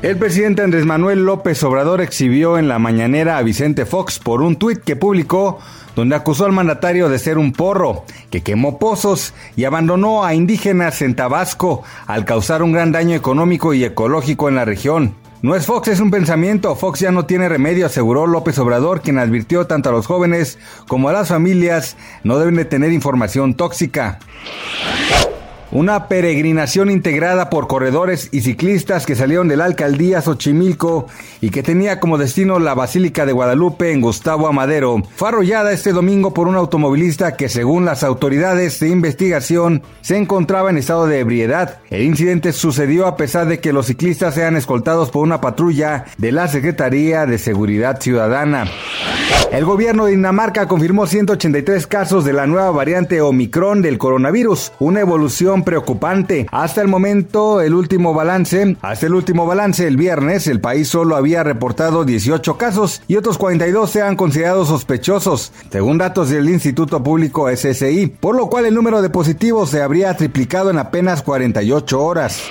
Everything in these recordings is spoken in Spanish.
El presidente Andrés Manuel López Obrador exhibió en la mañanera a Vicente Fox por un tuit que publicó donde acusó al mandatario de ser un porro, que quemó pozos y abandonó a indígenas en Tabasco al causar un gran daño económico y ecológico en la región. No es Fox, es un pensamiento. Fox ya no tiene remedio, aseguró López Obrador, quien advirtió tanto a los jóvenes como a las familias no deben de tener información tóxica. Una peregrinación integrada por corredores y ciclistas que salieron de la alcaldía Xochimilco y que tenía como destino la Basílica de Guadalupe en Gustavo Amadero fue arrollada este domingo por un automovilista que según las autoridades de investigación se encontraba en estado de ebriedad. El incidente sucedió a pesar de que los ciclistas sean escoltados por una patrulla de la Secretaría de Seguridad Ciudadana. El gobierno de Dinamarca confirmó 183 casos de la nueva variante Omicron del coronavirus, una evolución preocupante. Hasta el momento, el último balance, hasta el último balance el viernes, el país solo había reportado 18 casos y otros 42 se han considerado sospechosos, según datos del Instituto Público SSI, por lo cual el número de positivos se habría triplicado en apenas 48 horas.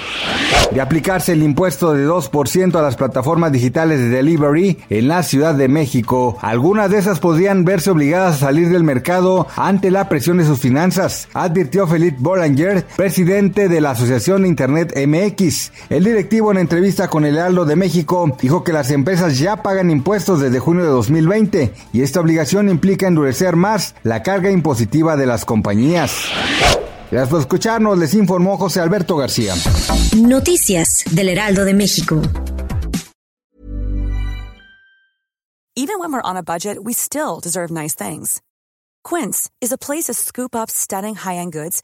De aplicarse el impuesto de 2% a las plataformas digitales de delivery en la Ciudad de México, algunas de esas podrían verse obligadas a salir del mercado ante la presión de sus finanzas, advirtió Felipe Bollanger, presidente de la Asociación Internet MX. El directivo en entrevista con el Heraldo de México dijo que las empresas ya pagan impuestos desde junio de 2020 y esta obligación implica endurecer más la carga impositiva de las compañías. Gracias por escucharnos, les informó José Alberto García. Noticias del Heraldo de México. Even when we're on a budget, we still deserve nice things. Quince is a place to scoop up stunning high-end goods